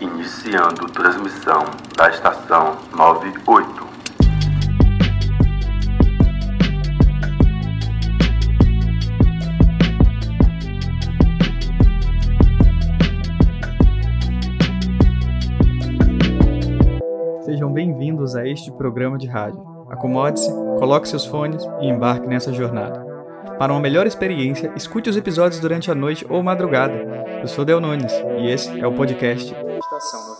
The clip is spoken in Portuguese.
Iniciando transmissão da estação 98. Sejam bem-vindos a este programa de rádio. Acomode-se, coloque seus fones e embarque nessa jornada. Para uma melhor experiência, escute os episódios durante a noite ou madrugada. Eu sou Del Nunes e esse é o podcast salvação.